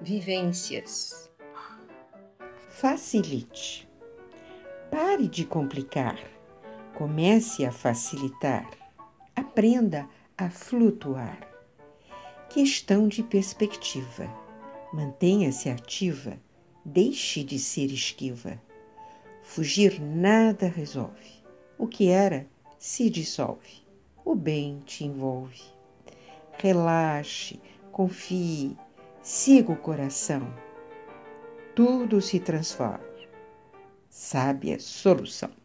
vivências. Facilite. Pare de complicar. Comece a facilitar. Aprenda a flutuar. Questão de perspectiva. Mantenha-se ativa. Deixe de ser esquiva. Fugir nada resolve. O que era se dissolve. O bem te envolve. Relaxe, confie, siga o coração. Tudo se transforma. Sábia solução.